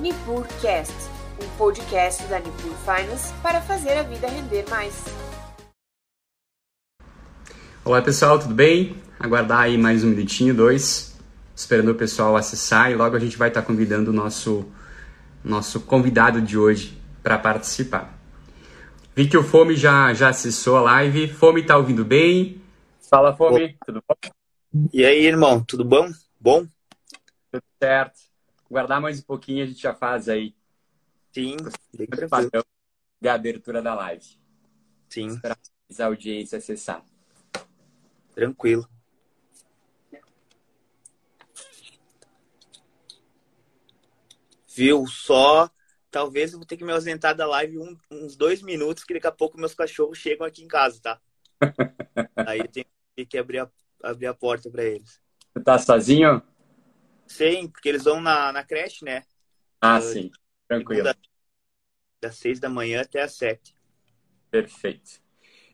NipurCast, um podcast da Nipur Finance para fazer a vida render mais. Olá pessoal, tudo bem? Aguardar aí mais um minutinho, dois, esperando o pessoal acessar e logo a gente vai estar convidando o nosso, nosso convidado de hoje para participar. Vi que o Fome já, já acessou a live. Fome tá ouvindo bem? Fala, Fome, tudo bom? E aí, irmão, tudo bom? Bom? Tudo certo. Guardar mais um pouquinho, a gente já faz aí. Sim, padrão de abertura da live. Sim. Para a audiência acessar. Tranquilo. Viu? Só talvez eu vou ter que me ausentar da live um, uns dois minutos, que daqui a pouco meus cachorros chegam aqui em casa, tá? Aí eu tenho que abrir a, abrir a porta para eles. Você tá sozinho? Sim, porque eles vão na, na creche, né? Ah, uh, sim. Tranquilo. Da, das seis da manhã até as sete. Perfeito.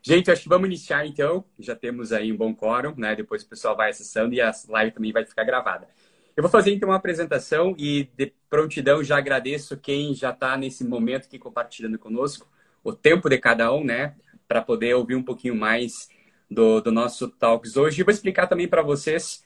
Gente, acho que vamos iniciar então. Já temos aí um bom quórum, né? Depois o pessoal vai acessando e a live também vai ficar gravada. Eu vou fazer então uma apresentação e de prontidão já agradeço quem já está nesse momento aqui compartilhando conosco o tempo de cada um, né? Para poder ouvir um pouquinho mais do, do nosso Talks hoje. E vou explicar também para vocês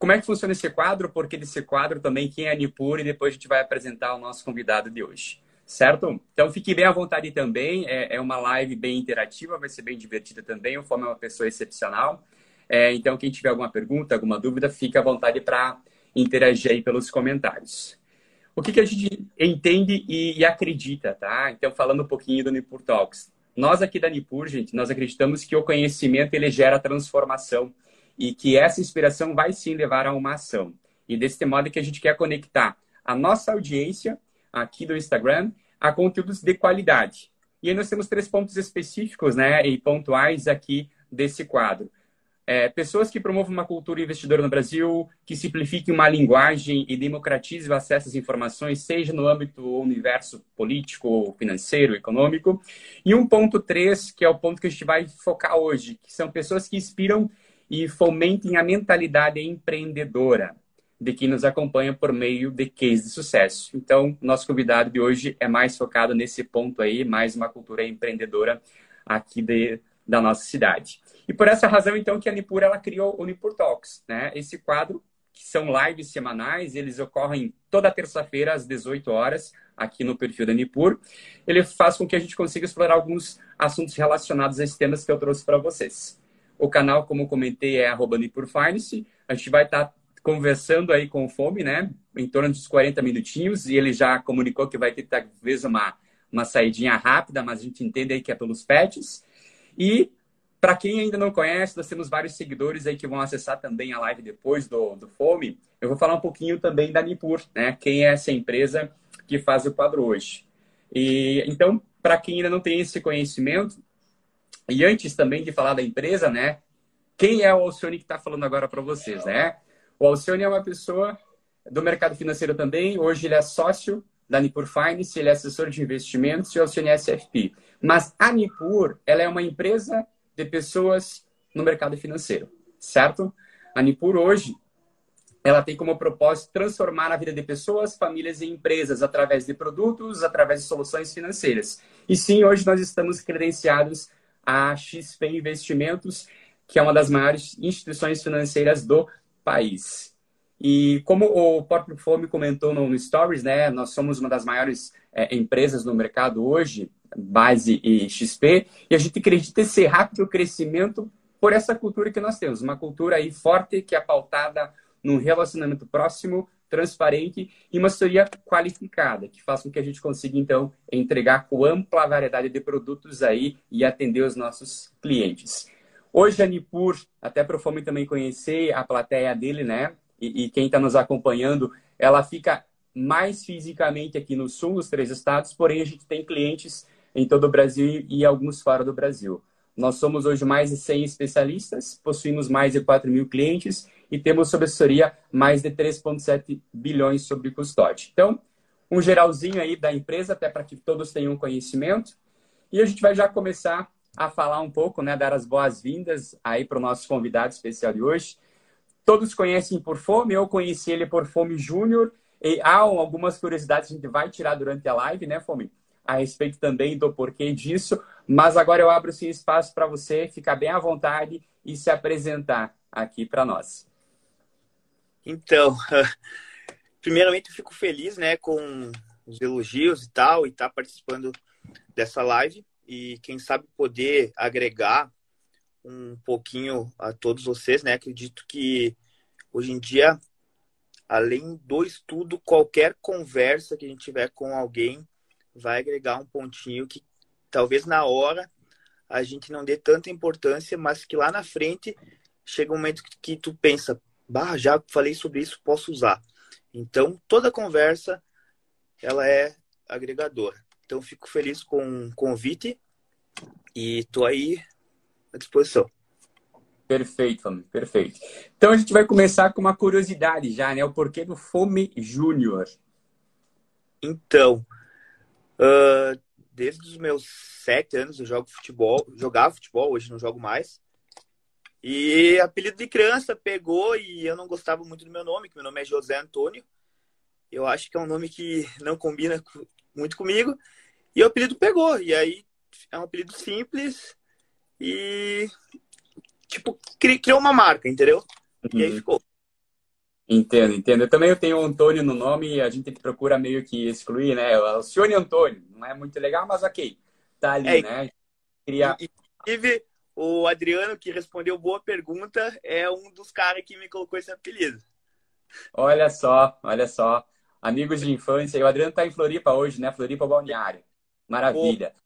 como é que funciona esse quadro, porque desse quadro também quem é Nipur e depois a gente vai apresentar o nosso convidado de hoje. Certo? Então fique bem à vontade também. É, é uma live bem interativa, vai ser bem divertida também. O Fome é uma pessoa excepcional. É, então, quem tiver alguma pergunta, alguma dúvida, fique à vontade para interagir aí pelos comentários. O que, que a gente entende e, e, acredita, tá? Então, falando um pouquinho do Nipur Talks. Nós aqui da Nipur, gente, nós acreditamos que o conhecimento ele gera transformação e que essa inspiração vai sim levar a uma ação. E desse modo que a gente quer conectar a nossa audiência aqui do Instagram a conteúdos de qualidade. E aí nós temos três pontos específicos, né, e pontuais aqui desse quadro. É, pessoas que promovam uma cultura investidora no Brasil, que simplifiquem uma linguagem e democratizem o acesso às informações, seja no âmbito ou universo político, financeiro, econômico. E um ponto três, que é o ponto que a gente vai focar hoje, que são pessoas que inspiram e fomentem a mentalidade empreendedora de quem nos acompanha por meio de case de sucesso. Então, nosso convidado de hoje é mais focado nesse ponto aí, mais uma cultura empreendedora aqui de, da nossa cidade. E por essa razão, então, que a Nipur ela criou o Nipur Talks, né? Esse quadro que são lives semanais, eles ocorrem toda terça-feira às 18 horas aqui no perfil da Nipur. Ele faz com que a gente consiga explorar alguns assuntos relacionados a esses temas que eu trouxe para vocês. O canal, como comentei, é arroba Finance. A gente vai estar tá conversando aí com o Fome, né? Em torno dos 40 minutinhos. E ele já comunicou que vai ter talvez uma, uma saidinha rápida, mas a gente entende aí que é pelos pets. E para quem ainda não conhece, nós temos vários seguidores aí que vão acessar também a live depois do, do Fome. Eu vou falar um pouquinho também da Nipur, né? Quem é essa empresa que faz o quadro hoje. E então, para quem ainda não tem esse conhecimento, e antes também de falar da empresa, né? Quem é o Alcione que está falando agora para vocês, né? O Alcione é uma pessoa do mercado financeiro também. Hoje ele é sócio da Nipur Finance, ele é assessor de investimentos e o Alcione é SFP. Mas a Nipur, ela é uma empresa de pessoas no mercado financeiro, certo? A Nipur hoje, ela tem como propósito transformar a vida de pessoas, famílias e empresas através de produtos, através de soluções financeiras. E sim, hoje nós estamos credenciados a XP Investimentos, que é uma das maiores instituições financeiras do país. E como o próprio Fome comentou no, Stories, né, nós somos uma das maiores é, empresas no mercado hoje, base e XP, e a gente acredita esse rápido crescimento por essa cultura que nós temos, uma cultura aí forte que é pautada num relacionamento próximo, transparente e uma assessoria qualificada, que faz com que a gente consiga, então, entregar com ampla variedade de produtos aí e atender os nossos clientes. Hoje a Nipur, até para o Fome também conhecer a plateia dele, né? E, e quem está nos acompanhando, ela fica mais fisicamente aqui no sul, nos três estados, porém a gente tem clientes em todo o Brasil e alguns fora do Brasil. Nós somos hoje mais de 100 especialistas, possuímos mais de 4 mil clientes e temos sob assessoria mais de 3,7 bilhões sobre custódia. Então, um geralzinho aí da empresa, até para que todos tenham conhecimento. E a gente vai já começar a falar um pouco, né, dar as boas-vindas aí para o nosso convidado especial de hoje. Todos conhecem por Fome, eu conheci ele por Fome Júnior E há algumas curiosidades que a gente vai tirar durante a live, né, Fome? A respeito também do porquê disso. Mas agora eu abro sim espaço para você ficar bem à vontade e se apresentar aqui para nós. Então, primeiramente eu fico feliz, né, com os elogios e tal, e estar tá participando dessa live e quem sabe poder agregar um pouquinho a todos vocês, né? Acredito que hoje em dia, além do estudo, qualquer conversa que a gente tiver com alguém vai agregar um pontinho que talvez na hora a gente não dê tanta importância, mas que lá na frente chega um momento que tu pensa, bah, já falei sobre isso, posso usar. Então, toda conversa ela é agregadora. Então, fico feliz com o convite e tô aí à disposição. Perfeito, Fome, perfeito. Então a gente vai começar com uma curiosidade já, né? O porquê do Fome Júnior. Então, uh, desde os meus sete anos eu jogo futebol, jogava futebol, hoje não jogo mais. E apelido de criança pegou e eu não gostava muito do meu nome, que meu nome é José Antônio. Eu acho que é um nome que não combina muito comigo. E o apelido pegou. E aí é um apelido simples e, tipo, criou uma marca, entendeu? Uhum. E aí uhum. ficou. Entendo, entendo. Eu também eu tenho o Antônio no nome e a gente procura meio que excluir, né? O Cione Antônio. Não é muito legal, mas ok. Tá ali, é, né? Queria... Inclusive, o Adriano, que respondeu boa pergunta, é um dos caras que me colocou esse apelido. Olha só, olha só. Amigos de infância. E o Adriano tá em Floripa hoje, né? Floripa Balneário. Maravilha. Pô,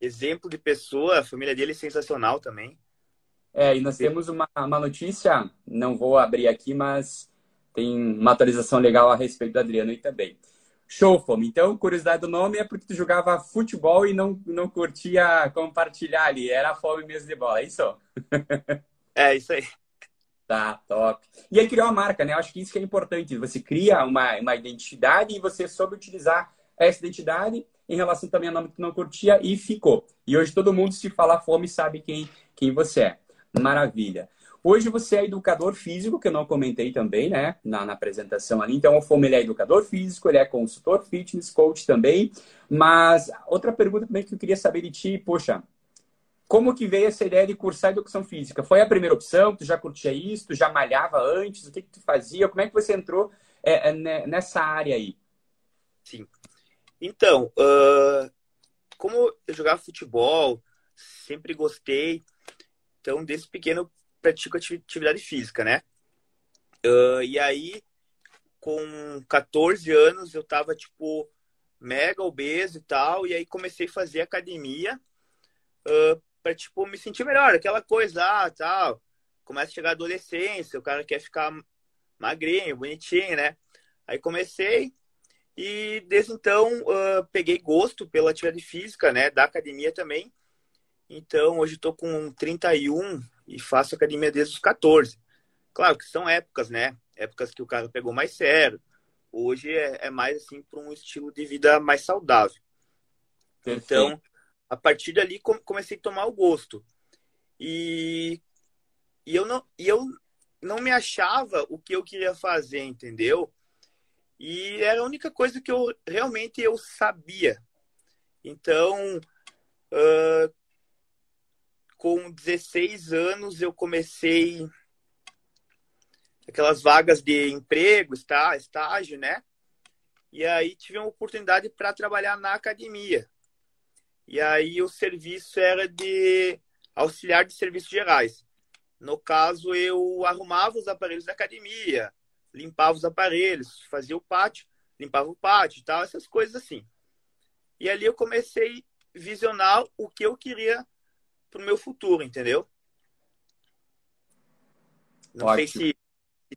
exemplo de pessoa, a família dele é sensacional também. É, e nós temos uma, uma notícia, não vou abrir aqui, mas tem uma atualização legal a respeito do Adriano aí também. Show, Fome. Então, curiosidade do nome é porque tu jogava futebol e não, não curtia compartilhar ali. Era fome mesmo de bola, é isso? é, isso aí. Tá, top. E aí criou uma marca, né? Eu acho que isso que é importante. Você cria uma, uma identidade e você soube utilizar essa identidade em relação também ao nome que não curtia e ficou. E hoje todo mundo, se falar fome, sabe quem, quem você é. Maravilha. Hoje você é educador físico, que eu não comentei também, né, na, na apresentação ali. Então, o Fome ele é educador físico, ele é consultor fitness, coach também. Mas outra pergunta também que eu queria saber de ti, poxa, como que veio essa ideia de cursar educação física? Foi a primeira opção? Tu já curtia isso? Tu já malhava antes? O que, que tu fazia? Como é que você entrou é, é, nessa área aí? Sim. Então, uh, como eu jogava futebol, sempre gostei. Então, desde pequeno, pratico atividade física, né? Uh, e aí, com 14 anos, eu tava, tipo, mega obeso e tal. E aí, comecei a fazer academia uh, pra, tipo, me sentir melhor. Aquela coisa, ah, tal. Começa a chegar a adolescência, o cara quer ficar magrinho, bonitinho, né? Aí comecei, e desde então uh, peguei gosto pela atividade física, né? Da academia também. Então hoje estou com 31 e faço academia desde os 14. Claro que são épocas, né? Épocas que o cara pegou mais sério. Hoje é, é mais assim para um estilo de vida mais saudável. Perfeito. Então, a partir dali comecei a tomar o gosto. E, e eu não e eu não me achava o que eu queria fazer, entendeu? E era a única coisa que eu realmente eu sabia. Então, uh, com 16 anos, eu comecei aquelas vagas de emprego, está, estágio, né? E aí tive uma oportunidade para trabalhar na academia. E aí o serviço era de auxiliar de serviços gerais. No caso, eu arrumava os aparelhos da academia, limpava os aparelhos, fazia o pátio, limpava o pátio e tal, essas coisas assim. E ali eu comecei a visionar o que eu queria para o meu futuro, entendeu? Não Ótimo. sei se,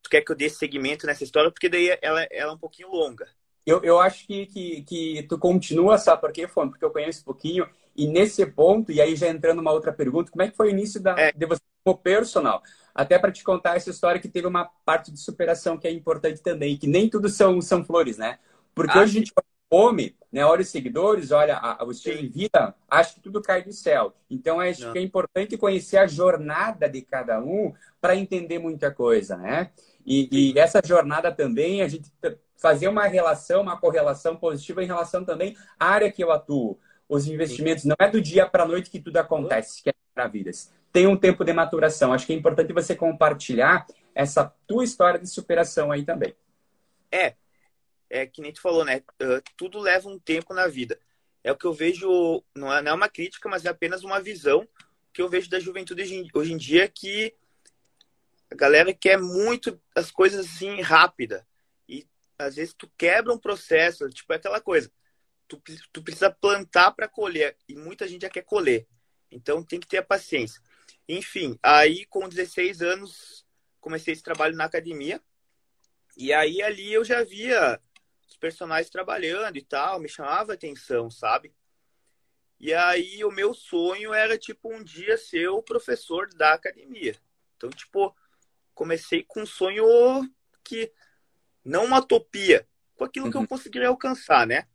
tu quer que eu dê segmento nessa história, porque daí ela, ela é um pouquinho longa. Eu, eu acho que, que, que tu continua, sabe por quê, Fone? Porque eu conheço um pouquinho. E nesse ponto, e aí já entrando uma outra pergunta, como é que foi o início da, é. de você como personal? até para te contar essa história que teve uma parte de superação que é importante também, que nem tudo são, são flores, né? Porque ah, hoje a gente come, né? Olha os seguidores, olha a, o estilo de vida, acho que tudo cai do céu. Então acho Não. que é importante conhecer a jornada de cada um para entender muita coisa, né? E, e, essa jornada também a gente fazer uma relação, uma correlação positiva em relação também à área que eu atuo. Os investimentos não é do dia para a noite que tudo acontece, que é para vidas. Tem um tempo de maturação. Acho que é importante você compartilhar essa tua história de superação aí também. É, é que nem tu falou, né? Uh, tudo leva um tempo na vida. É o que eu vejo, não é, não é uma crítica, mas é apenas uma visão que eu vejo da juventude hoje em dia que a galera quer muito as coisas assim rápida e às vezes tu quebra um processo, tipo é aquela coisa, tu, tu precisa plantar para colher e muita gente já quer colher, então tem que ter a paciência. Enfim, aí com 16 anos comecei esse trabalho na academia e aí ali eu já via personagens trabalhando e tal, me chamava atenção, sabe? E aí o meu sonho era tipo um dia ser o professor da academia. Então, tipo, comecei com um sonho que não uma utopia, com aquilo uhum. que eu uhum. conseguiria alcançar, né?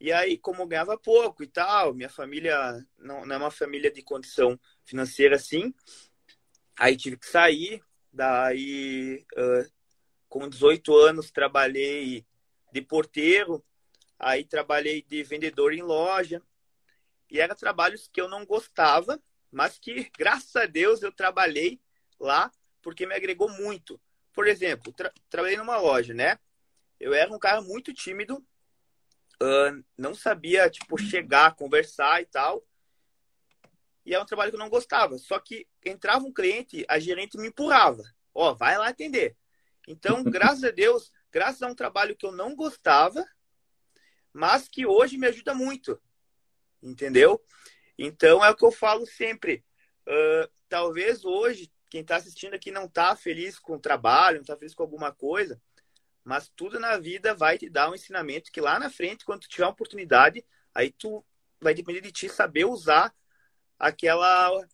E aí, como eu ganhava pouco e tal, minha família não, não é uma família de condição financeira assim, aí tive que sair. Daí, uh, com 18 anos, trabalhei de porteiro, aí trabalhei de vendedor em loja. E eram trabalhos que eu não gostava, mas que, graças a Deus, eu trabalhei lá porque me agregou muito. Por exemplo, tra trabalhei numa loja, né? Eu era um cara muito tímido, uh, não sabia, tipo, chegar, conversar e tal. E é um trabalho que eu não gostava. Só que entrava um cliente, a gerente me empurrava. Ó, oh, vai lá atender. Então, graças a Deus, graças a um trabalho que eu não gostava, mas que hoje me ajuda muito. Entendeu? Então, é o que eu falo sempre. Uh, talvez hoje quem está assistindo aqui não está feliz com o trabalho, não está feliz com alguma coisa, mas tudo na vida vai te dar um ensinamento que lá na frente, quando tu tiver uma oportunidade, aí tu vai depender de ti saber usar aquela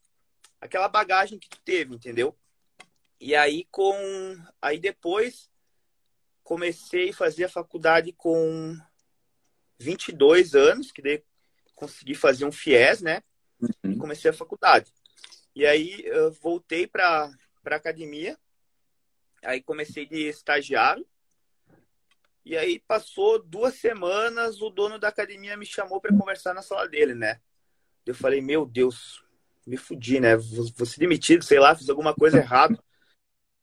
aquela bagagem que tu teve, entendeu? E aí com aí depois comecei a fazer a faculdade com 22 anos, que daí consegui fazer um FIES, né? Uhum. E comecei a faculdade. E aí eu voltei para a academia, aí comecei de estagiário, e aí passou duas semanas, o dono da academia me chamou para conversar na sala dele, né? Eu falei, meu Deus, me fudi, né? Vou ser demitido, sei lá, fiz alguma coisa errada.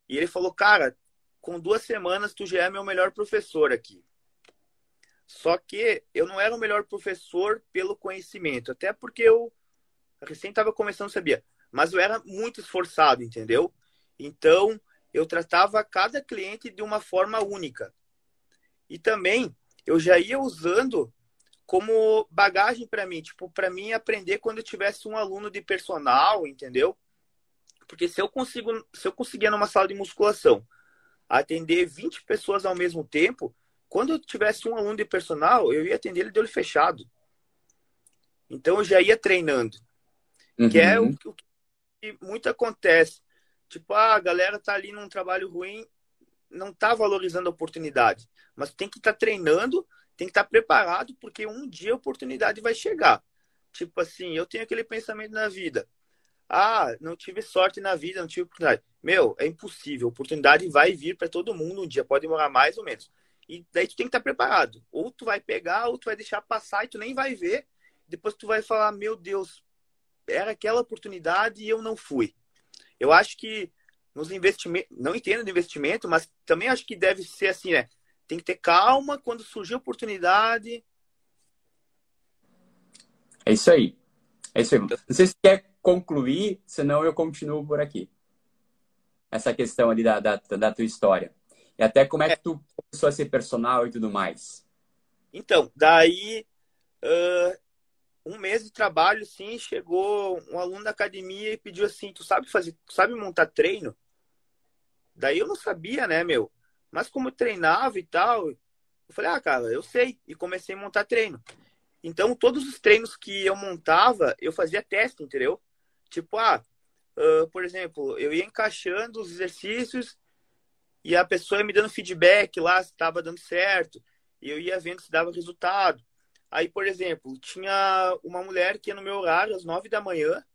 E ele falou, cara, com duas semanas tu já é meu melhor professor aqui. Só que eu não era o melhor professor pelo conhecimento, até porque eu recém estava começando, sabia? mas eu era muito esforçado, entendeu? Então, eu tratava cada cliente de uma forma única. E também eu já ia usando como bagagem para mim, tipo, para mim aprender quando eu tivesse um aluno de personal, entendeu? Porque se eu consigo, se eu conseguia numa sala de musculação atender 20 pessoas ao mesmo tempo, quando eu tivesse um aluno de personal, eu ia atender ele de olho fechado. Então eu já ia treinando. Uhum. Que é o, o que muito acontece. Tipo, ah, a galera tá ali num trabalho ruim, não tá valorizando a oportunidade. Mas tem que estar tá treinando, tem que estar tá preparado, porque um dia a oportunidade vai chegar. Tipo assim, eu tenho aquele pensamento na vida. Ah, não tive sorte na vida, não tive oportunidade. Meu, é impossível. Oportunidade vai vir para todo mundo um dia, pode demorar mais ou menos. E daí tu tem que estar tá preparado. Ou tu vai pegar, ou tu vai deixar passar e tu nem vai ver. Depois tu vai falar, meu Deus, era aquela oportunidade e eu não fui. Eu acho que nos investimentos, não entendo de investimento, mas também acho que deve ser assim, né? Tem que ter calma quando surgir a oportunidade. É isso aí. É isso aí. Não sei se quer concluir, senão eu continuo por aqui. Essa questão ali da, da, da tua história. E até como é que tu começou a ser personal e tudo mais. Então, daí uh, um mês de trabalho, sim, chegou um aluno da academia e pediu assim, tu sabe fazer, tu sabe montar treino? Daí eu não sabia, né, meu? Mas como eu treinava e tal, eu falei, ah, cara, eu sei. E comecei a montar treino. Então, todos os treinos que eu montava, eu fazia teste, entendeu? Tipo, ah, uh, por exemplo, eu ia encaixando os exercícios e a pessoa ia me dando feedback lá se estava dando certo. E eu ia vendo se dava resultado. Aí, por exemplo, tinha uma mulher que ia no meu horário às nove da manhã,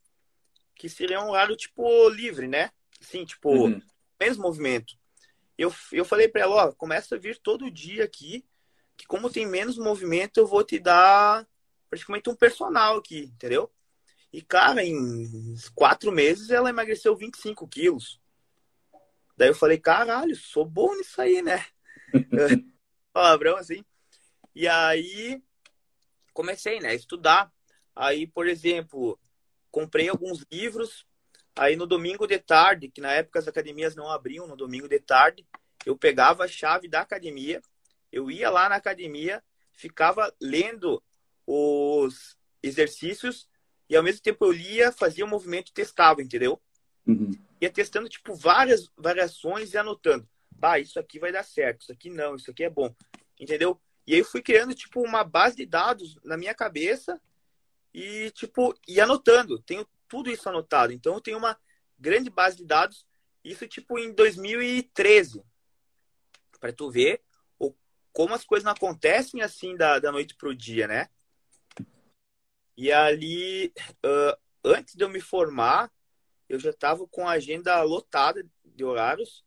que seria um horário, tipo, livre, né? Assim, tipo, uhum. menos movimento. eu, eu falei para ela, ó, começa a vir todo dia aqui, que como tem menos movimento, eu vou te dar praticamente um personal aqui, entendeu? E, cara, em quatro meses ela emagreceu 25 quilos. Daí eu falei, caralho, sou bom nisso aí, né? Palavrão assim. E aí comecei, né, a estudar. Aí, por exemplo, comprei alguns livros. Aí no domingo de tarde, que na época as academias não abriam, no domingo de tarde, eu pegava a chave da academia, eu ia lá na academia, ficava lendo os exercícios e ao mesmo tempo eu lia, fazia o movimento e testava, entendeu? Uhum. Ia testando, tipo, várias variações e anotando. Bah, isso aqui vai dar certo, isso aqui não, isso aqui é bom. Entendeu? E aí eu fui criando, tipo, uma base de dados na minha cabeça e, tipo, e anotando. Tenho tudo isso anotado. Então eu tenho uma grande base de dados. Isso, tipo, em 2013. Para tu ver como as coisas não acontecem assim da, da noite pro dia, né? E ali, uh, antes de eu me formar, eu já estava com a agenda lotada de horários,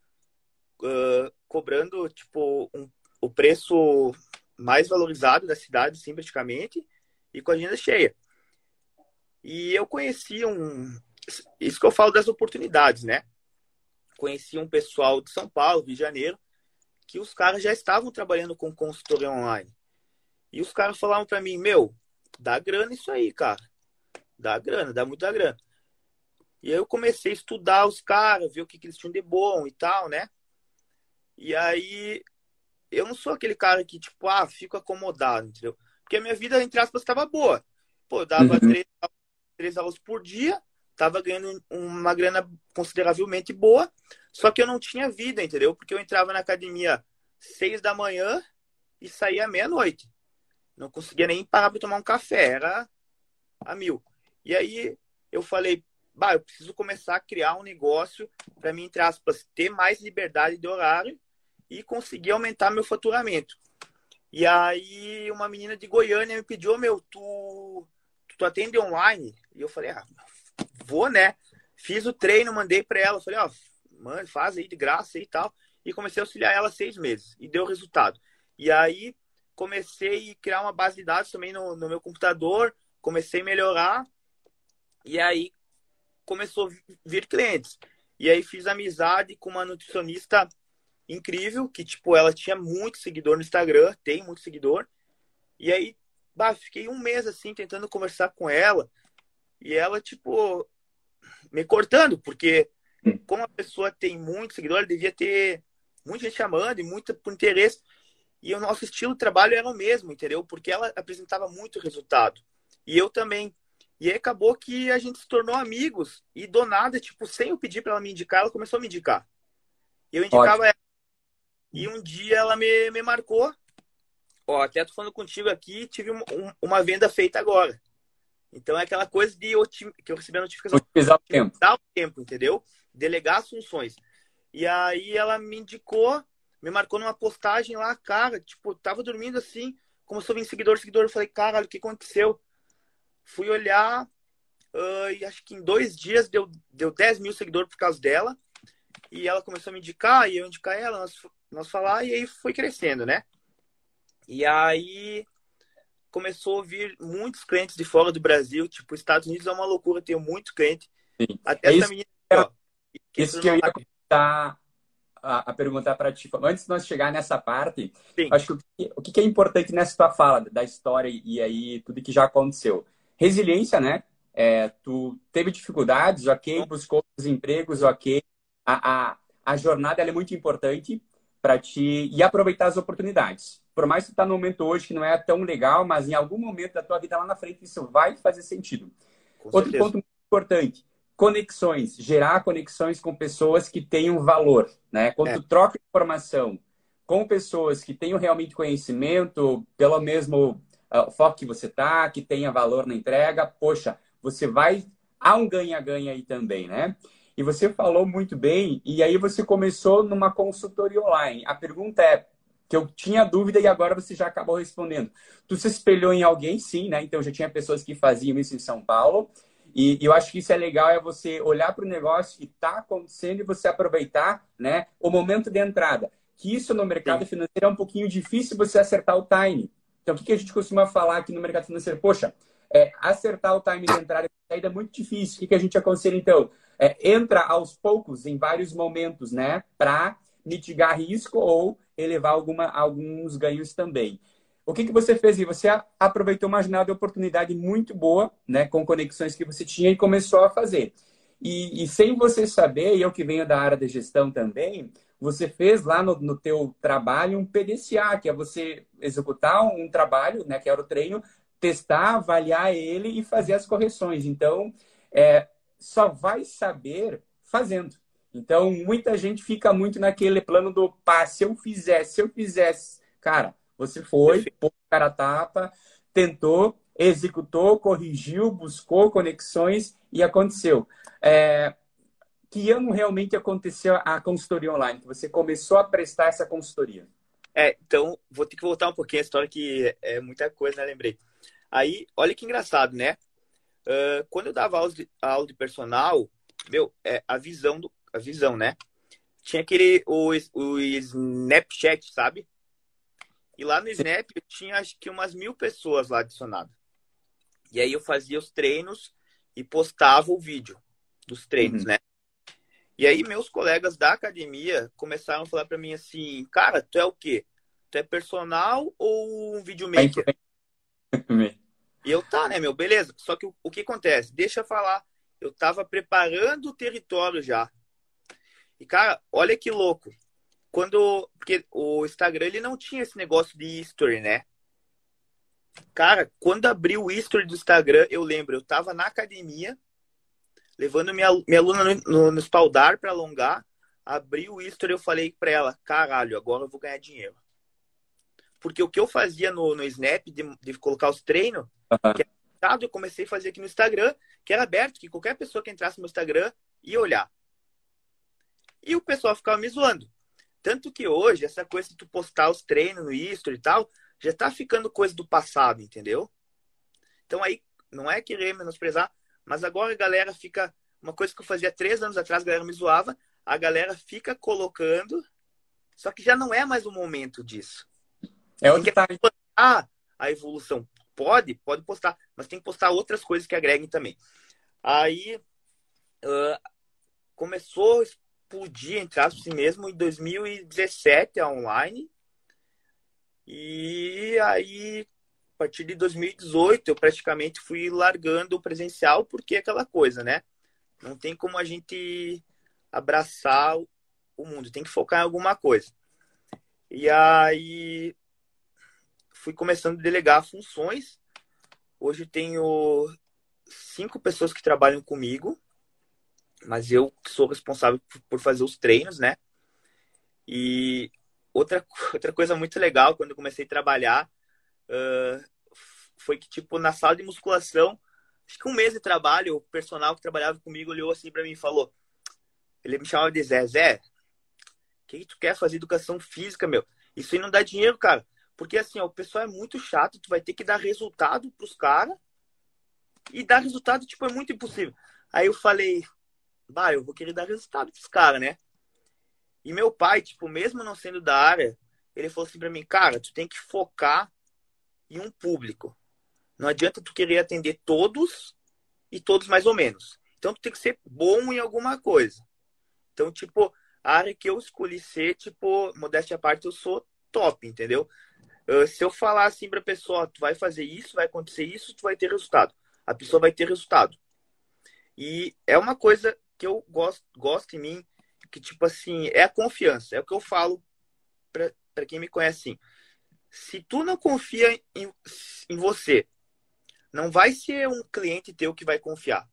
uh, cobrando tipo um, o preço mais valorizado da cidade, sim, praticamente, e com a agenda cheia. E eu conheci um. Isso que eu falo das oportunidades, né? Conheci um pessoal de São Paulo, Rio de Janeiro, que os caras já estavam trabalhando com consultoria online. E os caras falavam para mim: Meu, dá grana isso aí, cara. Dá grana, dá muita grana. E aí eu comecei a estudar os caras, ver o que, que eles tinham de bom e tal, né? E aí eu não sou aquele cara que, tipo, ah, fico acomodado, entendeu? Porque a minha vida, entre aspas, estava boa. Pô, eu dava uhum. três, três aulas por dia, tava ganhando uma grana consideravelmente boa, só que eu não tinha vida, entendeu? Porque eu entrava na academia seis da manhã e saía meia-noite. Não conseguia nem parar para tomar um café, era a mil. E aí eu falei, bah, eu preciso começar a criar um negócio para mim, entre aspas, ter mais liberdade de horário e conseguir aumentar meu faturamento. E aí uma menina de Goiânia me pediu, meu, tu, tu atende online? E eu falei, ah, vou, né? Fiz o treino, mandei para ela, falei, ó, oh, mano, faz aí de graça e tal. E comecei a auxiliar ela seis meses e deu resultado. E aí comecei a criar uma base de dados também no, no meu computador, comecei a melhorar. E aí começou a vir clientes. E aí fiz amizade com uma nutricionista incrível, que, tipo, ela tinha muito seguidor no Instagram, tem muito seguidor. E aí, bah, fiquei um mês, assim, tentando conversar com ela. E ela, tipo, me cortando, porque como a pessoa tem muito seguidor, ela devia ter muita gente chamando e muito por interesse. E o nosso estilo de trabalho era o mesmo, entendeu? Porque ela apresentava muito resultado. E eu também. E aí acabou que a gente se tornou amigos. E do nada, tipo, sem eu pedir para ela me indicar, ela começou a me indicar. E eu indicava Ótimo. ela. E um dia ela me, me marcou. Ó, até tô falando contigo aqui, tive um, um, uma venda feita agora. Então é aquela coisa de otim... que eu recebi a notificação. Otimizar o tempo. Dar o tempo, entendeu? Delegar as funções. E aí ela me indicou, me marcou numa postagem lá, cara, tipo, tava dormindo assim, começou a vir seguidor, seguidor. Eu falei, caralho, o que aconteceu? Fui olhar uh, e acho que em dois dias deu, deu 10 mil seguidores por causa dela. E ela começou a me indicar, e eu indicar ela, nós, nós falar, e aí foi crescendo, né? E aí começou a vir muitos clientes de fora do Brasil. Tipo, Estados Unidos é uma loucura, tenho muito cliente. Sim. Até é essa menina. Ó, isso que eu ia começar a, a perguntar para ti. Antes de nós chegar nessa parte, Sim. acho que o que, é importante nessa tua fala da história e aí tudo que já aconteceu resiliência, né? É, tu teve dificuldades, ok, buscou os empregos, ok. A, a, a jornada é muito importante para ti e aproveitar as oportunidades. Por mais que tu tá no momento hoje que não é tão legal, mas em algum momento da tua vida lá na frente isso vai fazer sentido. Com Outro certeza. ponto muito importante, conexões, gerar conexões com pessoas que tenham valor, né? Quando é. tu troca informação com pessoas que tenham realmente conhecimento, pelo mesmo uh, foco que você tá, que tenha valor na entrega, poxa, você vai há um ganha-ganha aí também, né? E você falou muito bem, e aí você começou numa consultoria online. A pergunta é, que eu tinha dúvida e agora você já acabou respondendo. Tu se espelhou em alguém, sim, né? Então já tinha pessoas que faziam isso em São Paulo. E, eu acho que isso é legal, é você olhar para o negócio que está acontecendo e você aproveitar né, o momento de entrada. Que isso no mercado Sim. financeiro é um pouquinho difícil você acertar o time. Então, o que, a gente costuma falar aqui no mercado financeiro? Poxa, é, acertar o time de entrada e saída é muito difícil. O que, que a gente aconselha, então? É, entra aos poucos, em vários momentos, né? Para mitigar risco ou elevar alguma, alguns ganhos também. O que, que você fez? E você aproveitou uma janela de oportunidade muito boa, né, com conexões que você tinha e começou a fazer. E, e, sem você saber, e eu que venho da área de gestão também, você fez lá no, no teu trabalho um PDCA, que é você executar um trabalho, né, que era o treino, testar, avaliar ele e fazer as correções. Então, é, só vai saber fazendo. Então, muita gente fica muito naquele plano do pá, se eu fizesse, se eu fizesse. Cara, você foi, pôs cara tapa, tentou, executou, corrigiu, buscou conexões e aconteceu. É, que ano realmente aconteceu a consultoria online? Que você começou a prestar essa consultoria? É, então, vou ter que voltar um pouquinho a história, que é muita coisa, né? Lembrei. Aí, olha que engraçado, né? Uh, quando eu dava aula de, aula de personal, meu, é, a visão do, a visão, né? Tinha aquele, o, o Snapchat, sabe? E lá no Snap eu tinha acho que umas mil pessoas lá adicionadas. E aí eu fazia os treinos e postava o vídeo dos treinos, uhum. né? E aí meus colegas da academia começaram a falar para mim assim, cara, tu é o quê? Tu é personal ou um videomaker? e eu, tá, né, meu? Beleza. Só que o, o que acontece? Deixa eu falar. Eu tava preparando o território já. E, cara, olha que louco. Quando. Porque o Instagram ele não tinha esse negócio de history, né? Cara, quando abriu o history do Instagram, eu lembro, eu tava na academia, levando minha, minha aluna no, no, no espaldar para alongar, abri o history eu falei para ela, caralho, agora eu vou ganhar dinheiro. Porque o que eu fazia no, no Snap, de, de colocar os treinos, uhum. que era, eu comecei a fazer aqui no Instagram, que era aberto, que qualquer pessoa que entrasse no Instagram ia olhar. E o pessoal ficava me zoando. Tanto que hoje, essa coisa de tu postar os treinos no History e tal, já tá ficando coisa do passado, entendeu? Então aí, não é querer menosprezar, mas agora a galera fica. Uma coisa que eu fazia três anos atrás, a galera me zoava, a galera fica colocando, só que já não é mais o momento disso. É onde tá. Ah, a evolução. Pode, pode postar, mas tem que postar outras coisas que agreguem também. Aí uh, começou explodir, entre aspas, assim mesmo, em 2017 online. E aí, a partir de 2018, eu praticamente fui largando o presencial, porque é aquela coisa, né? Não tem como a gente abraçar o mundo, tem que focar em alguma coisa. E aí, fui começando a delegar funções. Hoje tenho cinco pessoas que trabalham comigo mas eu sou responsável por fazer os treinos, né? E outra, outra coisa muito legal quando eu comecei a trabalhar uh, foi que, tipo, na sala de musculação, acho que um mês de trabalho, o personal que trabalhava comigo olhou assim para mim e falou: ele me chamava de Zé, Zé, o que, que tu quer fazer educação física, meu? Isso aí não dá dinheiro, cara. Porque assim, ó, o pessoal é muito chato, tu vai ter que dar resultado pros caras. E dar resultado, tipo, é muito impossível. Aí eu falei, bah, eu vou querer dar resultado pros caras, né? E meu pai, tipo, mesmo não sendo da área, ele falou assim pra mim, cara, tu tem que focar em um público. Não adianta tu querer atender todos e todos mais ou menos. Então tu tem que ser bom em alguma coisa. Então, tipo, a área que eu escolhi ser, tipo, modéstia à parte, eu sou top, entendeu? Uh, se eu falar assim pra pessoa, tu vai fazer isso, vai acontecer isso, tu vai ter resultado. A pessoa vai ter resultado. E é uma coisa que eu gosto, gosto em mim, que tipo assim, é a confiança. É o que eu falo para quem me conhece assim. Se tu não confia em, em você, não vai ser um cliente teu que vai confiar.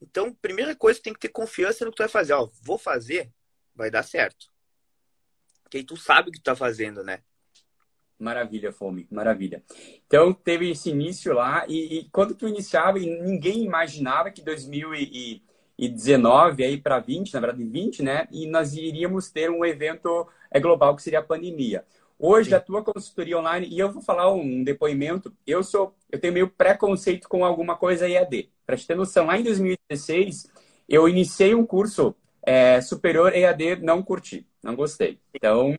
Então, primeira coisa, tem que ter confiança no que tu vai fazer. Ó, vou fazer, vai dar certo. Porque aí tu sabe o que tu tá fazendo, né? Maravilha, Fome, maravilha. Então, teve esse início lá, e, e quando tu iniciava, ninguém imaginava que 2000 e, e 19 aí para 20, na verdade 20, né? E nós iríamos ter um evento é, global que seria a pandemia. Hoje Sim. a tua consultoria online e eu vou falar um depoimento. Eu sou, eu tenho meio preconceito com alguma coisa EAD, Para te ter noção, lá em 2016, eu iniciei um curso é, superior EAD, não curti, não gostei. Então,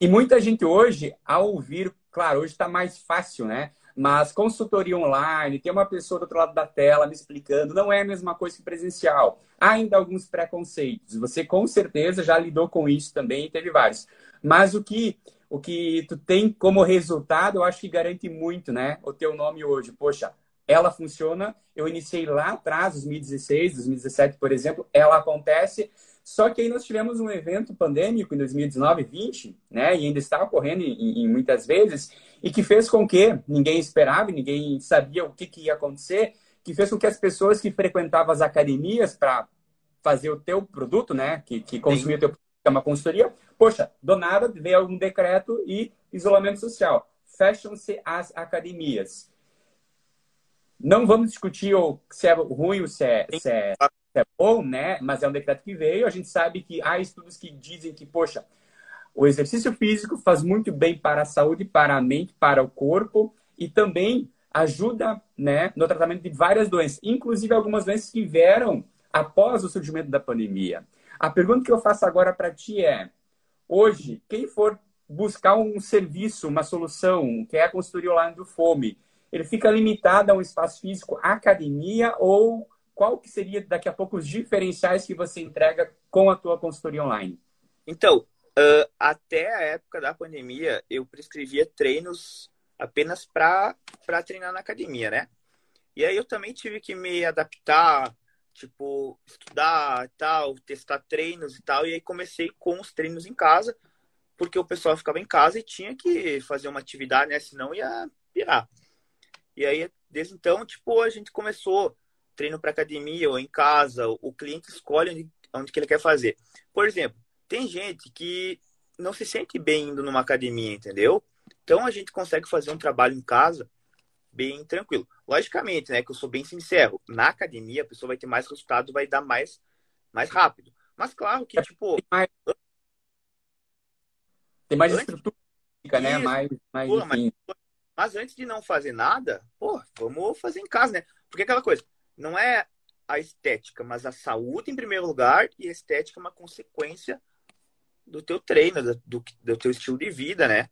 e muita gente hoje, ao ouvir, claro, hoje está mais fácil, né? Mas consultoria online, tem uma pessoa do outro lado da tela me explicando, não é a mesma coisa que presencial. Há ainda alguns preconceitos. Você com certeza já lidou com isso também e teve vários. Mas o que o que tu tem como resultado, eu acho que garante muito, né? O teu nome hoje. Poxa, ela funciona. Eu iniciei lá atrás, 2016, 2017, por exemplo, ela acontece. Só que aí nós tivemos um evento pandêmico em 2019, 20, né? E ainda está ocorrendo em, em muitas vezes, e que fez com que ninguém esperava, ninguém sabia o que, que ia acontecer, que fez com que as pessoas que frequentavam as academias para fazer o teu produto, né? Que, que consumia o teu produto, que é uma consultoria, poxa, do nada veio algum decreto e isolamento social. Fecham-se as academias. Não vamos discutir se é ruim ou se é, se é, se é bom, né? Mas é um decreto que veio. A gente sabe que há estudos que dizem que, poxa, o exercício físico faz muito bem para a saúde, para a mente, para o corpo e também ajuda né, no tratamento de várias doenças, inclusive algumas doenças que vieram após o surgimento da pandemia. A pergunta que eu faço agora para ti é: hoje, quem for buscar um serviço, uma solução, que é a consultoria online do Fome, ele fica limitado a um espaço físico, academia ou qual que seria daqui a pouco os diferenciais que você entrega com a tua consultoria online? Então, uh, até a época da pandemia, eu prescrevia treinos apenas para treinar na academia, né? E aí eu também tive que me adaptar, tipo, estudar e tal, testar treinos e tal. E aí comecei com os treinos em casa, porque o pessoal ficava em casa e tinha que fazer uma atividade, né? Senão ia pirar. E aí, desde então, tipo, a gente começou treino para academia ou em casa, o cliente escolhe onde, onde que ele quer fazer. Por exemplo, tem gente que não se sente bem indo numa academia, entendeu? Então a gente consegue fazer um trabalho em casa bem tranquilo. Logicamente, né, que eu sou bem sincero, na academia a pessoa vai ter mais resultado, vai dar mais mais rápido. Mas claro que tipo tem mais, tem mais estrutura, né? Mais mais, Pô, mas mas antes de não fazer nada, pô, vamos fazer em casa, né? Porque aquela coisa, não é a estética, mas a saúde em primeiro lugar e a estética é uma consequência do teu treino, do, do teu estilo de vida, né?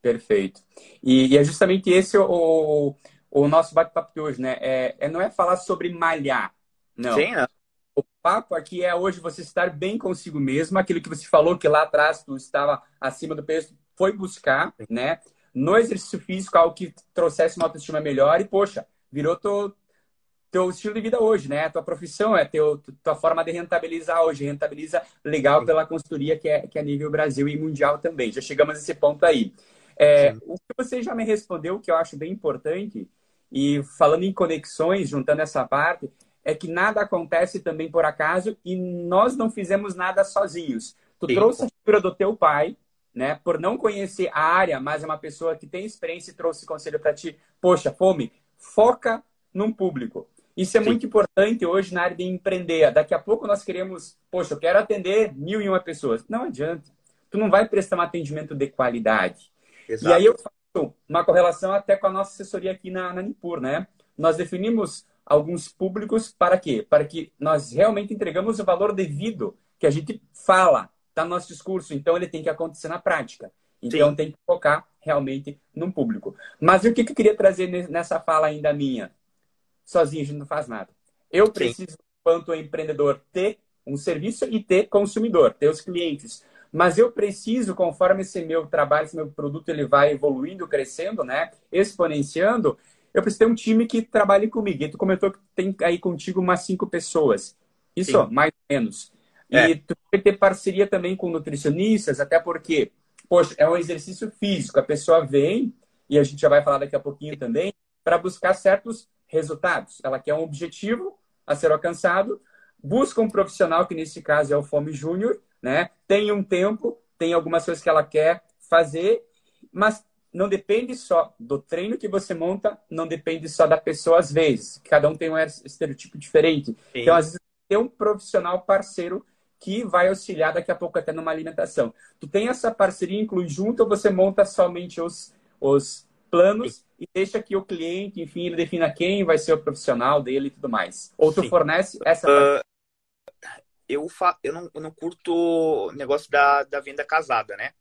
Perfeito. E, e é justamente esse o, o nosso bate-papo de hoje, né? É, é, não é falar sobre malhar, não. Sim, não. O papo aqui é hoje você estar bem consigo mesmo, aquilo que você falou que lá atrás tu estava acima do peso, foi buscar, né? no exercício físico algo que trouxesse uma autoestima melhor e, poxa, virou teu, teu estilo de vida hoje, né? Tua profissão é teu, tua forma de rentabilizar hoje. Rentabiliza legal pela consultoria que é, que é nível Brasil e mundial também. Já chegamos a esse ponto aí. É, o que você já me respondeu, que eu acho bem importante, e falando em conexões, juntando essa parte, é que nada acontece também por acaso e nós não fizemos nada sozinhos. Tu Sim. trouxe a figura do teu pai, né? Por não conhecer a área, mas é uma pessoa que tem experiência e trouxe conselho para ti. Poxa, fome, foca num público. Isso é Sim. muito importante hoje na área de empreender. Daqui a pouco nós queremos, poxa, eu quero atender mil e uma pessoas. Não adianta. Tu não vai prestar um atendimento de qualidade. Exato. E aí eu faço uma correlação até com a nossa assessoria aqui na, na Nipur, né? Nós definimos alguns públicos para quê? Para que nós realmente entregamos o valor devido que a gente fala, está no nosso discurso, então ele tem que acontecer na prática. Então Sim. tem que focar realmente no público. Mas o que, que eu queria trazer nessa fala ainda minha? Sozinho a gente não faz nada. Eu preciso, Sim. enquanto empreendedor, ter um serviço e ter consumidor, ter os clientes. Mas eu preciso, conforme esse meu trabalho, esse meu produto, ele vai evoluindo, crescendo, né? Exponenciando, eu preciso ter um time que trabalhe comigo. E tu comentou que tem aí contigo umas cinco pessoas. Isso, Sim. mais ou menos. É. E tu vai ter parceria também com nutricionistas, até porque, poxa, é um exercício físico. A pessoa vem, e a gente já vai falar daqui a pouquinho também, para buscar certos resultados. Ela quer um objetivo a ser alcançado, busca um profissional, que nesse caso é o Fome Júnior, né? Tem um tempo, tem algumas coisas que ela quer fazer, mas não depende só do treino que você monta, não depende só da pessoa às vezes. Cada um tem um estereotipo diferente. Sim. Então, às vezes, ter um profissional parceiro que vai auxiliar daqui a pouco até numa alimentação. Tu tem essa parceria, inclui junto ou você monta somente os, os planos e deixa que o cliente, enfim, ele defina quem vai ser o profissional dele e tudo mais. Ou tu Sim. fornece essa. Uh, eu, fa... eu, não, eu não curto negócio da, da venda casada, né?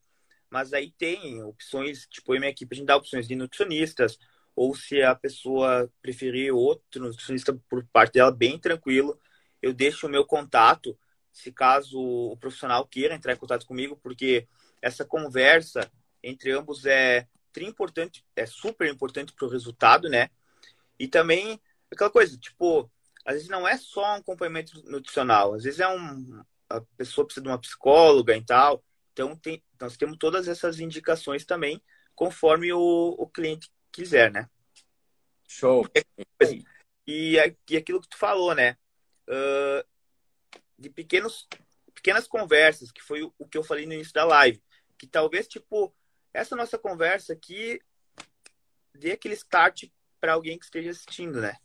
Mas aí tem opções, tipo, em minha equipe a gente dá opções de nutricionistas, ou se a pessoa preferir outro nutricionista por parte dela, bem tranquilo, eu deixo o meu contato, se caso o profissional queira entrar em contato comigo, porque essa conversa entre ambos é importante, é super importante para o resultado, né? E também aquela coisa, tipo, às vezes não é só um acompanhamento nutricional, às vezes é um a pessoa precisa de uma psicóloga e tal. Então tem, nós temos todas essas indicações também, conforme o, o cliente quiser, né? Show. E, e aquilo que tu falou, né? Uh, de pequenos, pequenas conversas, que foi o que eu falei no início da live. Que talvez, tipo, essa nossa conversa aqui dê aquele start para alguém que esteja assistindo, né?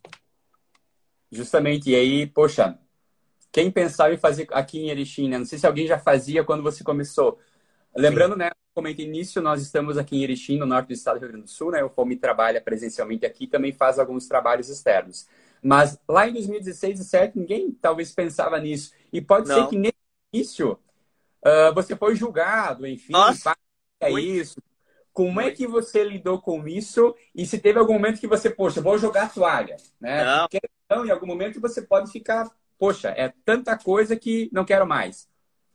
Justamente. E aí, poxa, quem pensava em fazer aqui em Erechim, né? Não sei se alguém já fazia quando você começou. Lembrando, Sim. né? Comentei início, nós estamos aqui em Erechim, no norte do estado do Rio Grande do Sul, né? O FOME trabalha presencialmente aqui, também faz alguns trabalhos externos. Mas lá em 2016 e 2017, ninguém talvez pensava nisso. E pode Não. ser que nesse início uh, você foi julgado, enfim, Nossa é isso. Como é que você lidou com isso? E se teve algum momento que você, poxa, vou jogar a toalha, né? Não. Porque, então, em algum momento você pode ficar, poxa, é tanta coisa que não quero mais.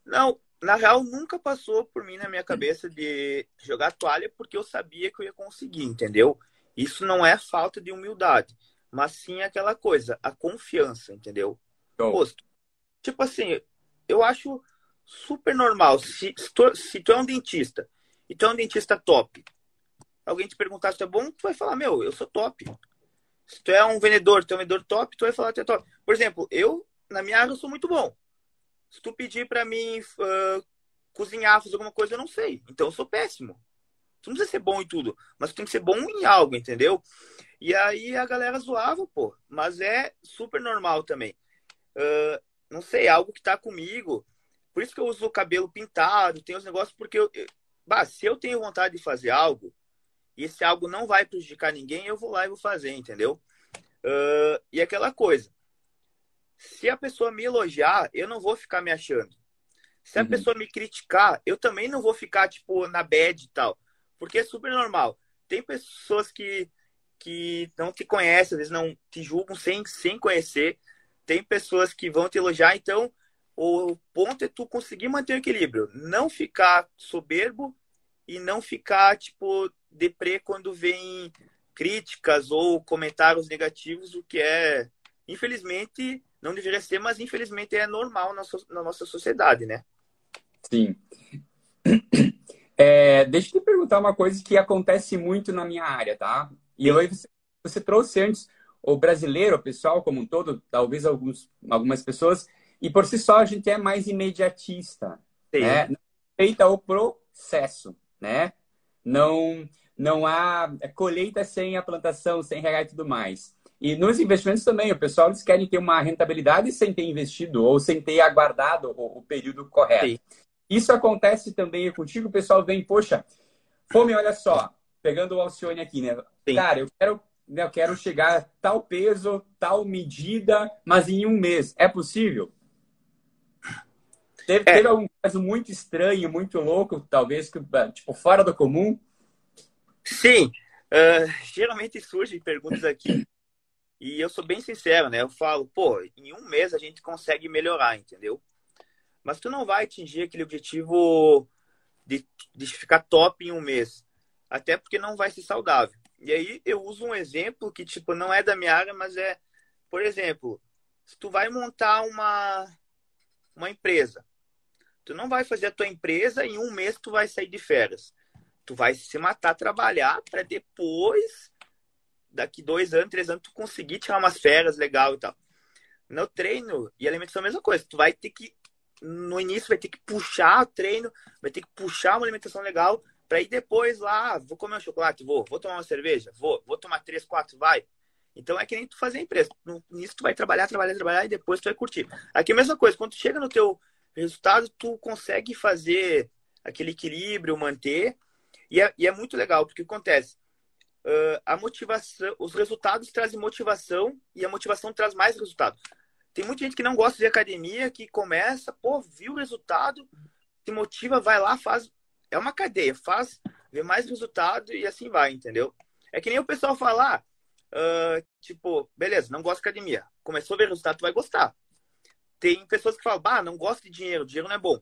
Não, na real, nunca passou por mim na minha cabeça de jogar toalha porque eu sabia que eu ia conseguir, entendeu? Isso não é falta de humildade, mas sim aquela coisa, a confiança, entendeu? Posto. Tipo assim, eu acho super normal. Se, se, tu, se tu é um dentista e tu é um dentista top, alguém te perguntar se tu é bom, tu vai falar, meu, eu sou top. Se tu é um vendedor, tu é um vendedor top, tu vai falar que tu é top. Por exemplo, eu, na minha área, eu sou muito bom. Se tu pedir para mim uh, cozinhar, fazer alguma coisa, eu não sei. Então eu sou péssimo. Tu não precisa ser bom em tudo, mas tu tem que ser bom em algo, entendeu? E aí a galera zoava, pô. Mas é super normal também. Uh, não sei, algo que tá comigo. Por isso que eu uso o cabelo pintado, tem os negócios, porque eu, bah, se eu tenho vontade de fazer algo e esse algo não vai prejudicar ninguém, eu vou lá e vou fazer, entendeu? Uh, e aquela coisa, se a pessoa me elogiar, eu não vou ficar me achando. Se a uhum. pessoa me criticar, eu também não vou ficar, tipo, na bad e tal. Porque é super normal. Tem pessoas que, que não te conhecem, às vezes não te julgam sem, sem conhecer. Tem pessoas que vão te elogiar, então o ponto é tu conseguir manter o equilíbrio, não ficar soberbo e não ficar tipo deprê quando vem críticas ou comentários negativos, o que é infelizmente não deveria ser, mas infelizmente é normal na, so na nossa sociedade, né? Sim. É, deixa eu te perguntar uma coisa que acontece muito na minha área, tá? E eu, você, você trouxe antes o brasileiro, o pessoal como um todo, talvez alguns, algumas pessoas e por si só a gente é mais imediatista, Sim. né? Feita o processo, né? Não, não há colheita sem a plantação, sem regar e tudo mais. E nos investimentos também, o pessoal eles querem ter uma rentabilidade sem ter investido ou sem ter aguardado o, o período correto. Sim. Isso acontece também contigo, o pessoal vem, poxa, fome, olha só, pegando o Alcione aqui, né? Sim. Cara, eu quero, né, eu quero chegar a tal peso, tal medida, mas em um mês. É possível? Teve, é. teve algum caso muito estranho, muito louco, talvez, tipo, fora do comum? Sim. Uh, geralmente surgem perguntas aqui e eu sou bem sincero, né? Eu falo, pô, em um mês a gente consegue melhorar, entendeu? Mas tu não vai atingir aquele objetivo de, de ficar top em um mês. Até porque não vai ser saudável. E aí eu uso um exemplo que, tipo, não é da minha área, mas é, por exemplo, se tu vai montar uma, uma empresa, Tu não vai fazer a tua empresa em um mês tu vai sair de férias. Tu vai se matar trabalhar para depois, daqui dois anos, três anos, tu conseguir tirar umas férias legal e tal. No treino e alimentação é a mesma coisa. Tu vai ter que, no início, vai ter que puxar o treino, vai ter que puxar uma alimentação legal para ir depois lá, vou comer um chocolate, vou, vou tomar uma cerveja, vou, vou tomar três, quatro, vai. Então é que nem tu fazer empresa. No início tu vai trabalhar, trabalhar, trabalhar e depois tu vai curtir. Aqui é a mesma coisa, quando tu chega no teu resultado, tu consegue fazer aquele equilíbrio, manter. E é, e é muito legal, porque acontece? uh, a motivação, os resultados trazem motivação e a motivação traz mais resultado. Tem muita gente que não gosta de academia, que começa, pô, viu o resultado, se motiva, vai lá, faz. É uma cadeia, faz, vê mais resultado e assim vai, entendeu? É que nem o pessoal falar, uh, tipo, beleza, não gosto de academia. Começou a ver resultado, tu vai gostar. Tem pessoas que falam, bah, não gosto de dinheiro, dinheiro não é bom.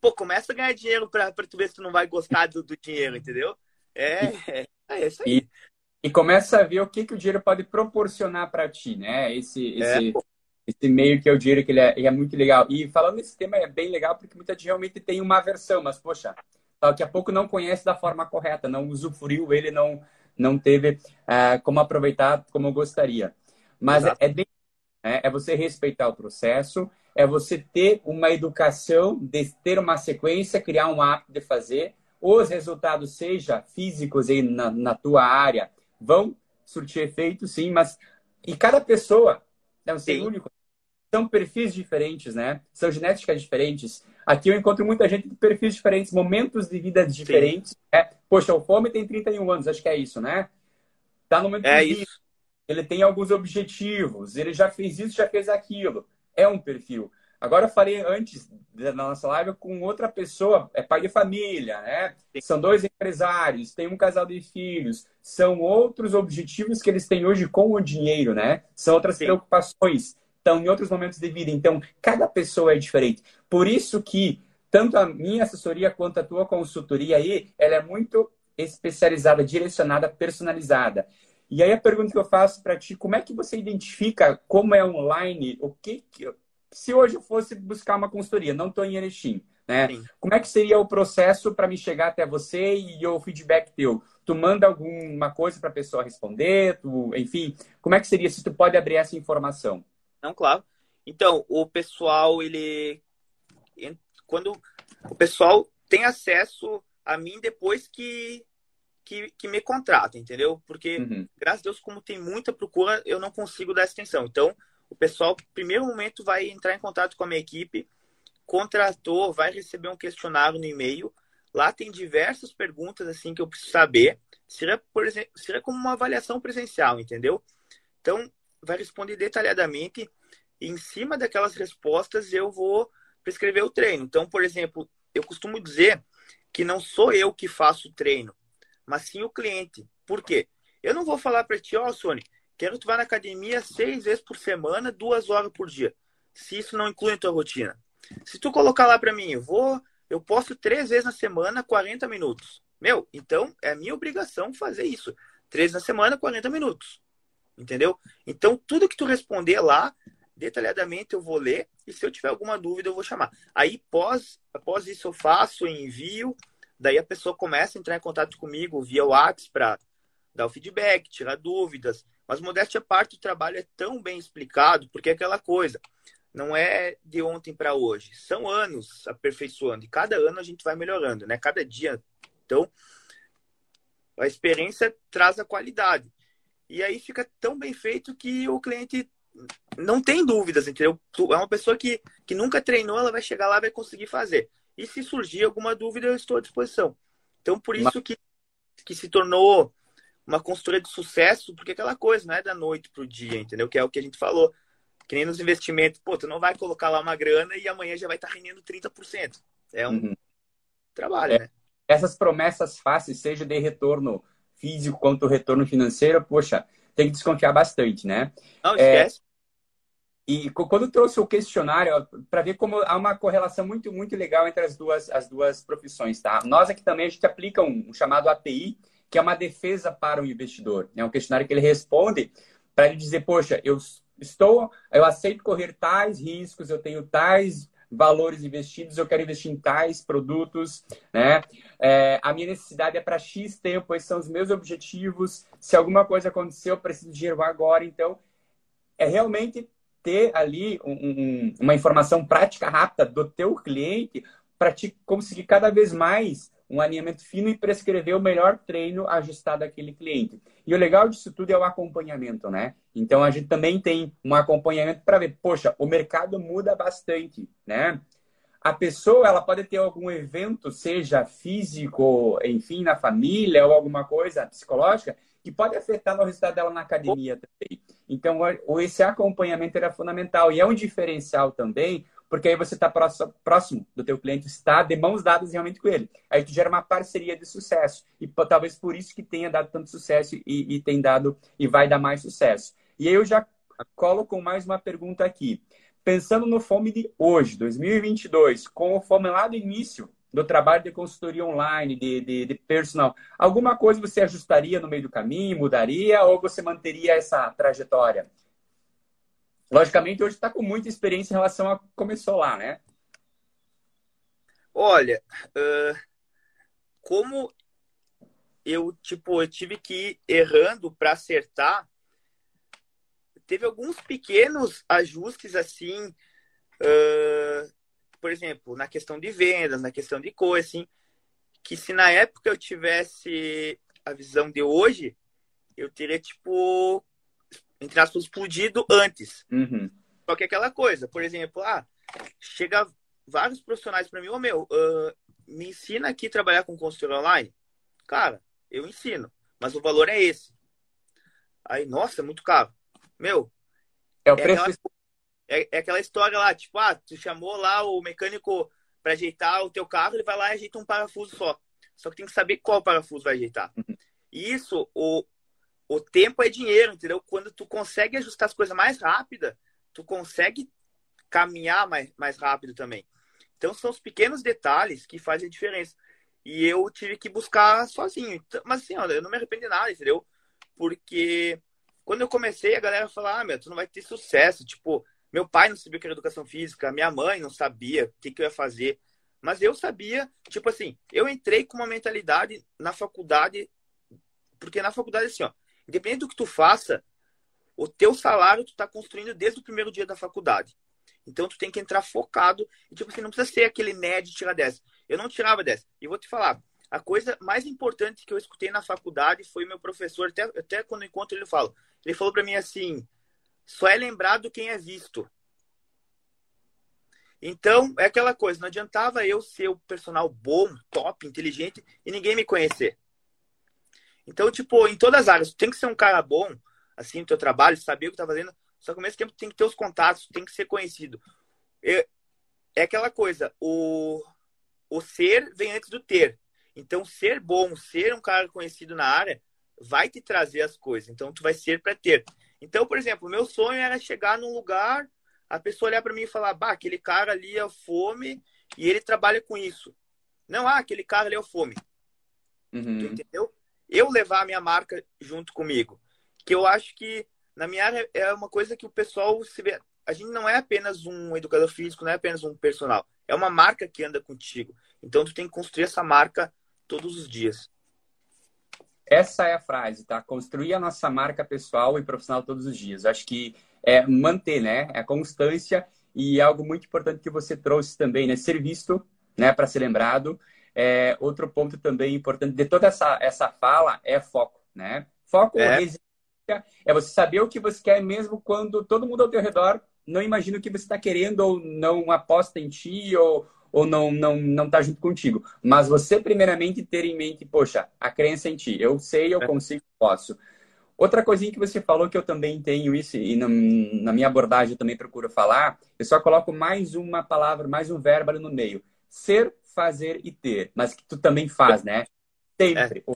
Pô, começa a ganhar dinheiro pra, pra tu ver se tu não vai gostar do, do dinheiro, entendeu? É, é, é isso aí. E, e, começa a ver o que, que o dinheiro pode proporcionar para ti, né? Esse, esse, é. esse meio que é o dinheiro, que ele é, ele é, muito legal. E falando nesse tema, é bem legal porque muita gente realmente tem uma aversão, mas, poxa, daqui a pouco não conhece da forma correta, não usufruiu, ele não, não teve uh, como aproveitar como gostaria. Mas é, é, bem, é, é você respeitar o processo, é você ter uma educação, de ter uma sequência, criar um hábito de fazer. Os resultados, seja físicos aí na, na tua área, vão surtir efeito, sim, mas e cada pessoa é um ser único. São perfis diferentes, né? São genéticas diferentes. Aqui eu encontro muita gente de perfis diferentes, momentos de vida diferentes. Né? Poxa, o Fome tem 31 anos, acho que é isso, né? Tá no momento é isso. Ele tem alguns objetivos, ele já fez isso, já fez aquilo é um perfil. Agora eu falei antes da nossa live com outra pessoa, é pai de família, né? São dois empresários, tem um casal de filhos, são outros objetivos que eles têm hoje com o dinheiro, né? São outras Sim. preocupações, estão em outros momentos de vida. Então, cada pessoa é diferente. Por isso que tanto a minha assessoria quanto a tua consultoria aí, ela é muito especializada, direcionada, personalizada. E aí a pergunta que eu faço para ti, como é que você identifica como é online, o que, que se hoje eu fosse buscar uma consultoria, não estou em Erechim, né? Sim. Como é que seria o processo para me chegar até você e o feedback teu? Tu manda alguma coisa para a pessoa responder, tu, enfim, como é que seria se tu pode abrir essa informação? Não, claro. Então, o pessoal ele quando o pessoal tem acesso a mim depois que que, que me contrata, entendeu? Porque, uhum. graças a Deus, como tem muita procura, eu não consigo dar extensão. Então, o pessoal, primeiro momento, vai entrar em contato com a minha equipe, contratou, vai receber um questionário no e-mail. Lá tem diversas perguntas assim que eu preciso saber. Seria, por exemplo, seria como uma avaliação presencial, entendeu? Então, vai responder detalhadamente. E em cima daquelas respostas, eu vou prescrever o treino. Então, por exemplo, eu costumo dizer que não sou eu que faço o treino mas sim o cliente. Por quê? Eu não vou falar para ti, ó, oh, Sony, quero que tu vá na academia seis vezes por semana, duas horas por dia. Se isso não inclui a tua rotina. Se tu colocar lá para mim, eu vou, eu posto três vezes na semana, 40 minutos. Meu, então é minha obrigação fazer isso. Três na semana, 40 minutos. Entendeu? Então, tudo que tu responder lá, detalhadamente eu vou ler e se eu tiver alguma dúvida eu vou chamar. Aí, pós, após isso eu faço, envio Daí a pessoa começa a entrar em contato comigo via WhatsApp para dar o feedback, tirar dúvidas. Mas modéstia à parte, o trabalho é tão bem explicado, porque é aquela coisa. Não é de ontem para hoje. São anos aperfeiçoando. E cada ano a gente vai melhorando, né? Cada dia. Então, a experiência traz a qualidade. E aí fica tão bem feito que o cliente não tem dúvidas, entendeu? É uma pessoa que, que nunca treinou, ela vai chegar lá vai conseguir fazer. E se surgir alguma dúvida, eu estou à disposição. Então, por isso que, que se tornou uma consultoria de sucesso, porque aquela coisa não é da noite para o dia, entendeu? Que é o que a gente falou. Que nem nos investimentos, pô, tu não vai colocar lá uma grana e amanhã já vai estar tá rendendo 30%. É um uhum. trabalho, é. né? Essas promessas fáceis, seja de retorno físico quanto retorno financeiro, poxa, tem que desconfiar bastante, né? Não, esquece. É, e quando trouxe o questionário, para ver como há uma correlação muito, muito legal entre as duas, as duas profissões, tá? Nós aqui também a gente aplica um, um chamado API, que é uma defesa para o investidor. É um questionário que ele responde para ele dizer, poxa, eu estou, eu aceito correr tais riscos, eu tenho tais valores investidos, eu quero investir em tais produtos, né? É, a minha necessidade é para X tempo, esses são os meus objetivos. Se alguma coisa acontecer, eu preciso de dinheiro agora. Então, é realmente ter ali um, um, uma informação prática rápida do teu cliente para te conseguir cada vez mais um alinhamento fino e prescrever o melhor treino ajustado àquele cliente. E o legal disso tudo é o acompanhamento, né? Então a gente também tem um acompanhamento para ver, poxa, o mercado muda bastante, né? A pessoa ela pode ter algum evento, seja físico, enfim, na família ou alguma coisa psicológica, que pode afetar no resultado dela na academia também. Então, esse acompanhamento era fundamental e é um diferencial também, porque aí você está próximo do teu cliente, está de mãos dadas realmente com ele. Aí tu gera uma parceria de sucesso e talvez por isso que tenha dado tanto sucesso e, e tem dado e vai dar mais sucesso. E aí eu já colo com mais uma pergunta aqui. Pensando no Fome de hoje, 2022, com o Fome lá do início, do trabalho de consultoria online, de, de, de, personal, alguma coisa você ajustaria no meio do caminho, mudaria ou você manteria essa trajetória? Logicamente, hoje está com muita experiência em relação a começou lá, né? Olha, uh, como eu tipo eu tive que ir errando para acertar, teve alguns pequenos ajustes assim. Uh, por exemplo, na questão de vendas, na questão de coisa, assim, que se na época eu tivesse a visão de hoje, eu teria, tipo, entre aspas, explodido antes. Uhum. Só que aquela coisa, por exemplo, ah, chega vários profissionais para mim, ô oh, meu, uh, me ensina aqui a trabalhar com consultoria online. Cara, eu ensino, mas o valor é esse. Aí, nossa, é muito caro. Meu, é o preço. Aquela é, é aquela história lá, tipo, ah, tu chamou lá o mecânico para ajeitar o teu carro, ele vai lá e ajeita um parafuso só. Só que tem que saber qual parafuso vai ajeitar. Uhum. E isso, o, o tempo é dinheiro, entendeu? Quando tu consegue ajustar as coisas mais rápida, tu consegue caminhar mais, mais rápido também. Então são os pequenos detalhes que fazem a diferença. E eu tive que buscar sozinho. Então, mas assim, olha, eu não me arrependo de nada, entendeu? Porque quando eu comecei, a galera falava, ah, meu, tu não vai ter sucesso. Tipo, meu pai não sabia o que era educação física, minha mãe não sabia o que, que eu ia fazer. Mas eu sabia, tipo assim, eu entrei com uma mentalidade na faculdade, porque na faculdade, assim, ó, independente do que tu faça, o teu salário tu tá construindo desde o primeiro dia da faculdade. Então tu tem que entrar focado e, tipo assim, não precisa ser aquele de tirar 10. Eu não tirava 10. E vou te falar, a coisa mais importante que eu escutei na faculdade foi meu professor, até, até quando eu encontro ele, eu falo. Ele falou para mim assim: só é lembrado quem é visto. Então, é aquela coisa, não adiantava eu ser o personal bom, top, inteligente e ninguém me conhecer. Então, tipo, em todas as áreas, tu tem que ser um cara bom, assim, no teu trabalho, saber o que tá fazendo, só que ao mesmo tempo tem que ter os contatos, tem que ser conhecido. É, é aquela coisa, o, o ser vem antes do ter. Então, ser bom, ser um cara conhecido na área, vai te trazer as coisas. Então, tu vai ser para ter. Então, por exemplo, meu sonho era chegar num lugar, a pessoa olhar para mim e falar: bah, aquele cara ali é fome e ele trabalha com isso. Não, ah, aquele cara ali é o fome. Uhum. entendeu? Eu levar a minha marca junto comigo. Que eu acho que na minha área é uma coisa que o pessoal se vê. A gente não é apenas um educador físico, não é apenas um personal. É uma marca que anda contigo. Então, tu tem que construir essa marca todos os dias. Essa é a frase, tá? Construir a nossa marca pessoal e profissional todos os dias. Acho que é manter, né? É a constância e algo muito importante que você trouxe também, né? Ser visto, né? Para ser lembrado. É, outro ponto também importante de toda essa, essa fala é foco, né? Foco é. é você saber o que você quer mesmo quando todo mundo ao teu redor não imagina o que você está querendo ou não aposta em ti ou, ou não não não está junto contigo. Mas você primeiramente ter em mente, poxa, a crença em ti. Eu sei, eu é. consigo, posso. Outra coisinha que você falou que eu também tenho isso e na, na minha abordagem eu também procuro falar, eu só coloco mais uma palavra, mais um verbo ali no meio. Ser, fazer e ter, mas que tu também faz, né? Sempre. É.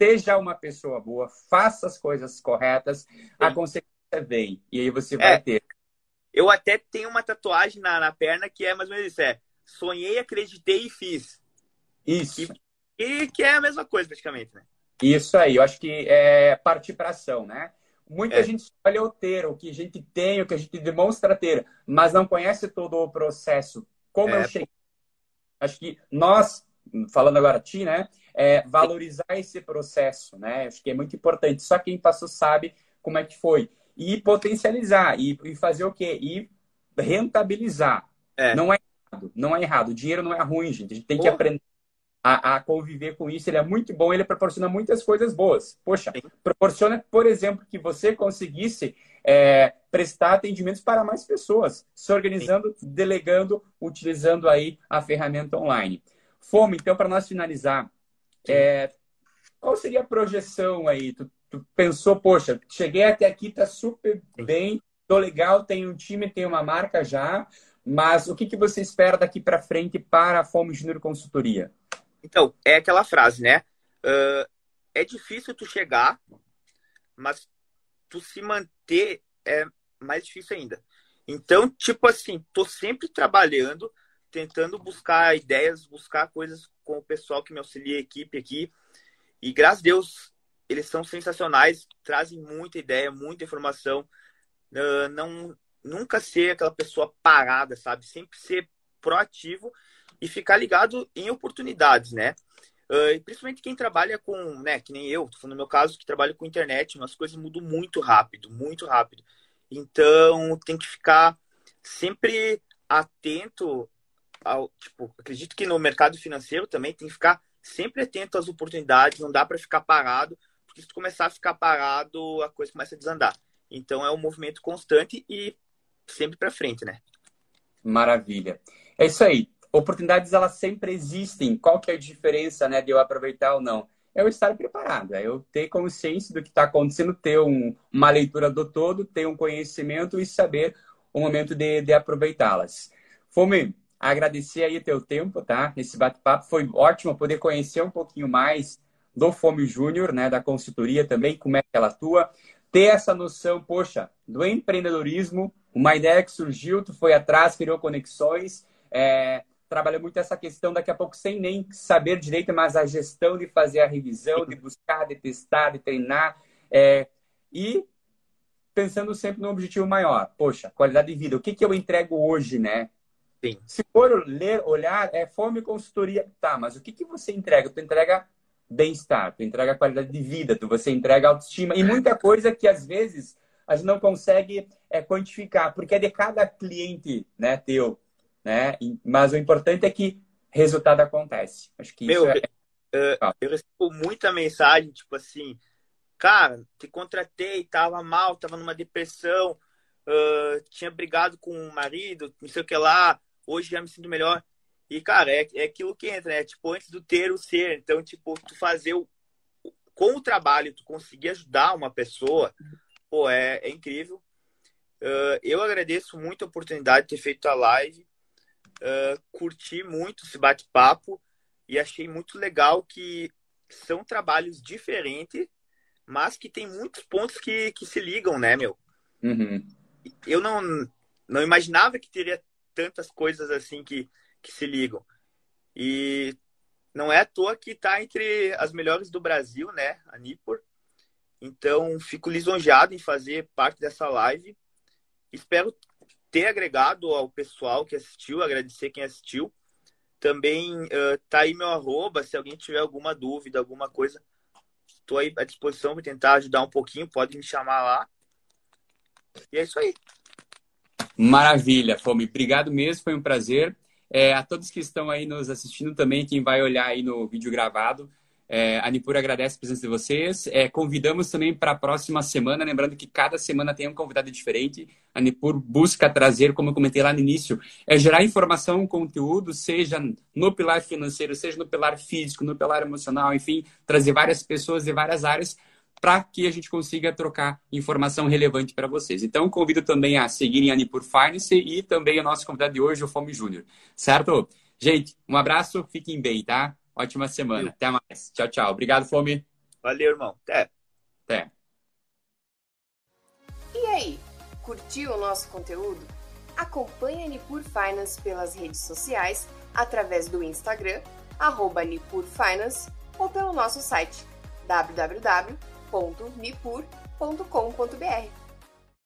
Seja uma pessoa boa, faça as coisas corretas, Sim. a consequência vem e aí você vai é. ter. Eu até tenho uma tatuagem na, na perna que é mais ou menos isso, é sonhei, acreditei e fiz. Isso. E, e que é a mesma coisa, praticamente, né? Isso aí, eu acho que é partir para ação, né? Muita é. gente escolhe o ter, o que a gente tem, o que a gente demonstra ter, mas não conhece todo o processo. Como é. eu cheguei. Acho que nós, falando agora a ti, né? É valorizar esse processo, né? Acho que é muito importante. Só quem passou sabe como é que foi. E potencializar, e, e fazer o quê? E rentabilizar. É. Não é errado. Não é errado. O dinheiro não é ruim, gente. A gente tem Porra. que aprender a, a, conviver com isso. Ele é muito bom, ele proporciona muitas coisas boas. Poxa, Sim. proporciona, por exemplo, que você conseguisse é, prestar atendimentos para mais pessoas, se organizando, Sim. delegando, utilizando aí a ferramenta online. Fome, então, para nós finalizar, é, qual seria a projeção aí? Tu tu pensou, poxa, cheguei até aqui, tá super bem, tô legal, tenho um time, tenho uma marca já, mas o que, que você espera daqui para frente para a Fome Júnior Consultoria? Então, é aquela frase, né? Uh, é difícil tu chegar, mas tu se manter é mais difícil ainda. Então, tipo assim, tô sempre trabalhando, tentando buscar ideias, buscar coisas com o pessoal que me auxilia, a equipe aqui. E graças a Deus, eles são sensacionais, trazem muita ideia, muita informação. Uh, não nunca ser aquela pessoa parada, sabe? Sempre ser proativo e ficar ligado em oportunidades, né? Uh, principalmente quem trabalha com, né, que nem eu, no meu caso, que trabalho com internet, as coisas mudam muito rápido, muito rápido. Então, tem que ficar sempre atento ao, tipo, acredito que no mercado financeiro também tem que ficar sempre atento às oportunidades, não dá para ficar parado, porque se tu começar a ficar parado, a coisa começa a desandar. Então, é um movimento constante e sempre para frente, né? Maravilha. É isso aí. Oportunidades elas sempre existem. Qual que é a diferença, né, de eu aproveitar ou não? É eu estar preparado, é eu ter consciência do que está acontecendo, ter um, uma leitura do todo, ter um conhecimento e saber o momento de, de aproveitá-las. Fome, agradecer aí teu tempo, tá? Esse bate-papo foi ótimo poder conhecer um pouquinho mais do Fome Júnior, né, da consultoria também, como é que ela atua, ter essa noção, poxa, do empreendedorismo, uma ideia que surgiu, tu foi atrás, criou conexões, é, trabalha muito essa questão daqui a pouco sem nem saber direito, mas a gestão de fazer a revisão, de buscar, de testar, de treinar, é, e pensando sempre no objetivo maior. Poxa, qualidade de vida. O que, que eu entrego hoje, né? Sim. Se for ler, olhar, é fome consultoria. Tá, mas o que, que você entrega? Tu entrega bem-estar, tu entrega qualidade de vida, tu, você entrega autoestima e muita coisa que às vezes a gente não consegue é, quantificar, porque é de cada cliente né, teu. Né? Mas o importante é que resultado acontece. Acho que Meu, isso é... uh, eu recebo muita mensagem, tipo assim, cara, te contratei, tava mal, tava numa depressão, uh, tinha brigado com o marido, não sei o que lá, hoje já me sinto melhor. E, cara, é, é aquilo que entra, né? Tipo, antes do ter o ser. Então, tipo, tu fazer o. Com o trabalho, tu conseguir ajudar uma pessoa, pô, é, é incrível. Uh, eu agradeço muito a oportunidade de ter feito a live. Uh, curti muito esse bate-papo e achei muito legal que são trabalhos diferentes, mas que tem muitos pontos que, que se ligam, né, meu? Uhum. Eu não, não imaginava que teria tantas coisas assim que, que se ligam. E não é à toa que está entre as melhores do Brasil, né, a Nipor. Então, fico lisonjeado em fazer parte dessa live. Espero ter agregado ao pessoal que assistiu, agradecer quem assistiu. Também uh, tá aí meu arroba, se alguém tiver alguma dúvida, alguma coisa, estou aí à disposição para tentar ajudar um pouquinho, pode me chamar lá. E é isso aí. Maravilha, Fome. Obrigado mesmo, foi um prazer. É, a todos que estão aí nos assistindo também, quem vai olhar aí no vídeo gravado, é, a Nipur agradece a presença de vocês. É, convidamos também para a próxima semana, lembrando que cada semana tem um convidado diferente. A Nipur busca trazer, como eu comentei lá no início, é gerar informação, conteúdo, seja no pilar financeiro, seja no pilar físico, no pilar emocional, enfim, trazer várias pessoas de várias áreas para que a gente consiga trocar informação relevante para vocês. Então, convido também a seguirem a Nipur Finance e também o nosso convidado de hoje, o Fome Júnior. Certo? Gente, um abraço, fiquem bem, tá? Ótima semana. Até mais. Tchau, tchau. Obrigado, Fome. Valeu, irmão. Até. Até. E aí, curtiu o nosso conteúdo? Acompanhe a Nipur Finance pelas redes sociais, através do Instagram, arroba Nipur Finance, ou pelo nosso site www.nipur.com.br.